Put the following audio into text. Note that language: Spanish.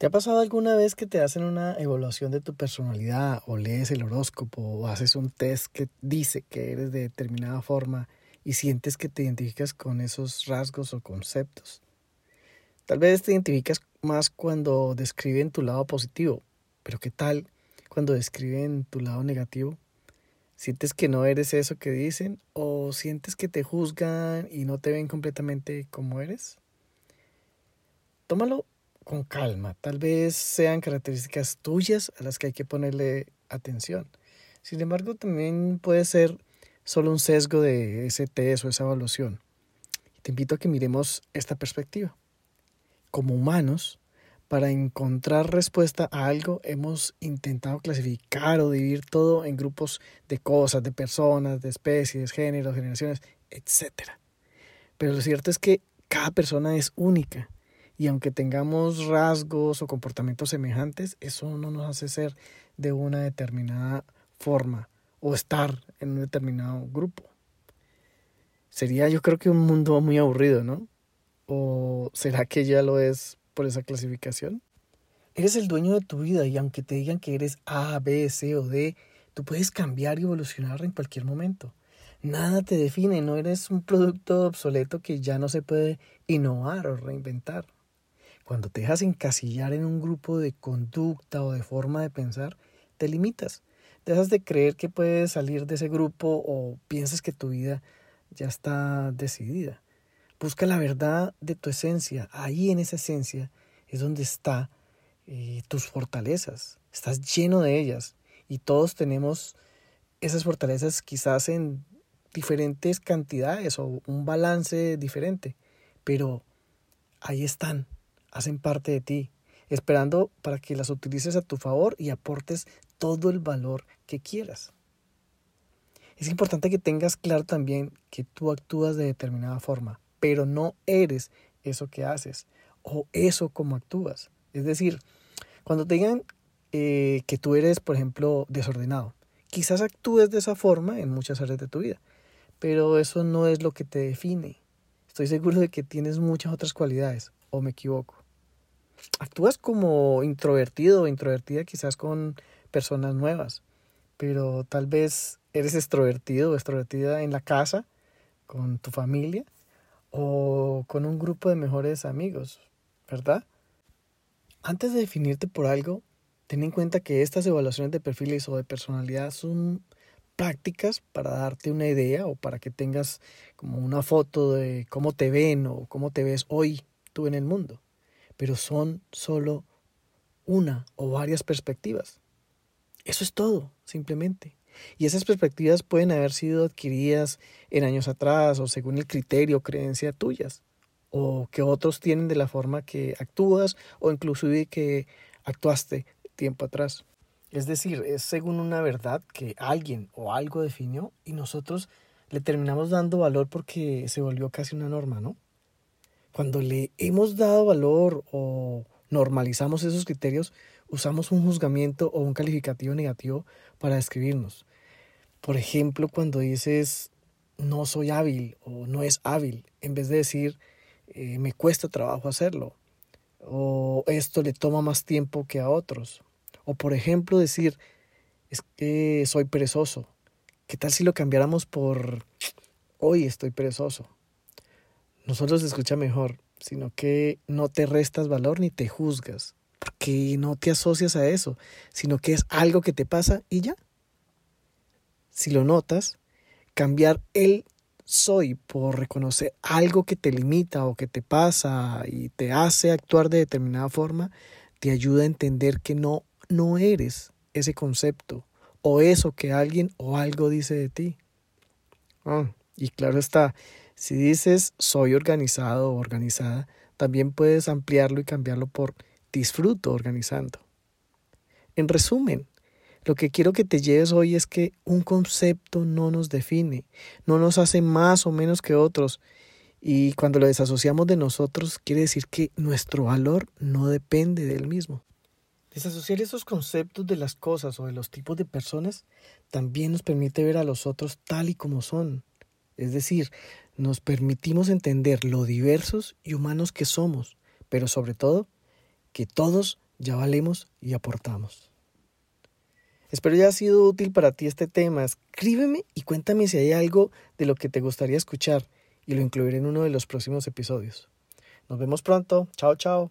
¿Te ha pasado alguna vez que te hacen una evaluación de tu personalidad o lees el horóscopo o haces un test que dice que eres de determinada forma y sientes que te identificas con esos rasgos o conceptos? Tal vez te identificas más cuando describen tu lado positivo, pero ¿qué tal cuando describen tu lado negativo? ¿Sientes que no eres eso que dicen o sientes que te juzgan y no te ven completamente como eres? Tómalo con calma. Tal vez sean características tuyas a las que hay que ponerle atención. Sin embargo, también puede ser solo un sesgo de ese test o esa evaluación. te invito a que miremos esta perspectiva. Como humanos, para encontrar respuesta a algo, hemos intentado clasificar o dividir todo en grupos de cosas, de personas, de especies, géneros, generaciones, etc. Pero lo cierto es que cada persona es única y aunque tengamos rasgos o comportamientos semejantes, eso no nos hace ser de una determinada forma o estar en un determinado grupo. Sería yo creo que un mundo muy aburrido, ¿no? ¿O será que ya lo es por esa clasificación? Eres el dueño de tu vida y aunque te digan que eres A, B, C o D, tú puedes cambiar y evolucionar en cualquier momento. Nada te define, no eres un producto obsoleto que ya no se puede innovar o reinventar. Cuando te dejas encasillar en un grupo de conducta o de forma de pensar, te limitas. Dejas de creer que puedes salir de ese grupo o piensas que tu vida ya está decidida. Busca la verdad de tu esencia. Ahí en esa esencia es donde están eh, tus fortalezas. Estás lleno de ellas. Y todos tenemos esas fortalezas quizás en diferentes cantidades o un balance diferente. Pero ahí están hacen parte de ti, esperando para que las utilices a tu favor y aportes todo el valor que quieras. Es importante que tengas claro también que tú actúas de determinada forma, pero no eres eso que haces o eso como actúas. Es decir, cuando te digan eh, que tú eres, por ejemplo, desordenado, quizás actúes de esa forma en muchas áreas de tu vida, pero eso no es lo que te define. Estoy seguro de que tienes muchas otras cualidades, o me equivoco actúas como introvertido o introvertida quizás con personas nuevas, pero tal vez eres extrovertido o extrovertida en la casa, con tu familia o con un grupo de mejores amigos, ¿verdad? Antes de definirte por algo, ten en cuenta que estas evaluaciones de perfiles o de personalidad son prácticas para darte una idea o para que tengas como una foto de cómo te ven o cómo te ves hoy tú en el mundo pero son solo una o varias perspectivas. Eso es todo, simplemente. Y esas perspectivas pueden haber sido adquiridas en años atrás o según el criterio o creencia tuyas, o que otros tienen de la forma que actúas o inclusive que actuaste tiempo atrás. Es decir, es según una verdad que alguien o algo definió y nosotros le terminamos dando valor porque se volvió casi una norma, ¿no? Cuando le hemos dado valor o normalizamos esos criterios, usamos un juzgamiento o un calificativo negativo para describirnos. Por ejemplo, cuando dices no soy hábil o no es hábil, en vez de decir eh, me cuesta trabajo hacerlo o esto le toma más tiempo que a otros. O por ejemplo decir es que soy perezoso. ¿Qué tal si lo cambiáramos por hoy estoy perezoso? Nosotros se escucha mejor, sino que no te restas valor ni te juzgas, porque no te asocias a eso, sino que es algo que te pasa y ya. Si lo notas, cambiar el soy por reconocer algo que te limita o que te pasa y te hace actuar de determinada forma, te ayuda a entender que no, no eres ese concepto o eso que alguien o algo dice de ti. Ah, y claro está, si dices soy organizado o organizada, también puedes ampliarlo y cambiarlo por disfruto organizando. En resumen, lo que quiero que te lleves hoy es que un concepto no nos define, no nos hace más o menos que otros. Y cuando lo desasociamos de nosotros, quiere decir que nuestro valor no depende del mismo. Desasociar esos conceptos de las cosas o de los tipos de personas también nos permite ver a los otros tal y como son. Es decir, nos permitimos entender lo diversos y humanos que somos, pero sobre todo que todos ya valemos y aportamos. Espero haya sido útil para ti este tema. Escríbeme y cuéntame si hay algo de lo que te gustaría escuchar y lo incluiré en uno de los próximos episodios. Nos vemos pronto. Chao, chao.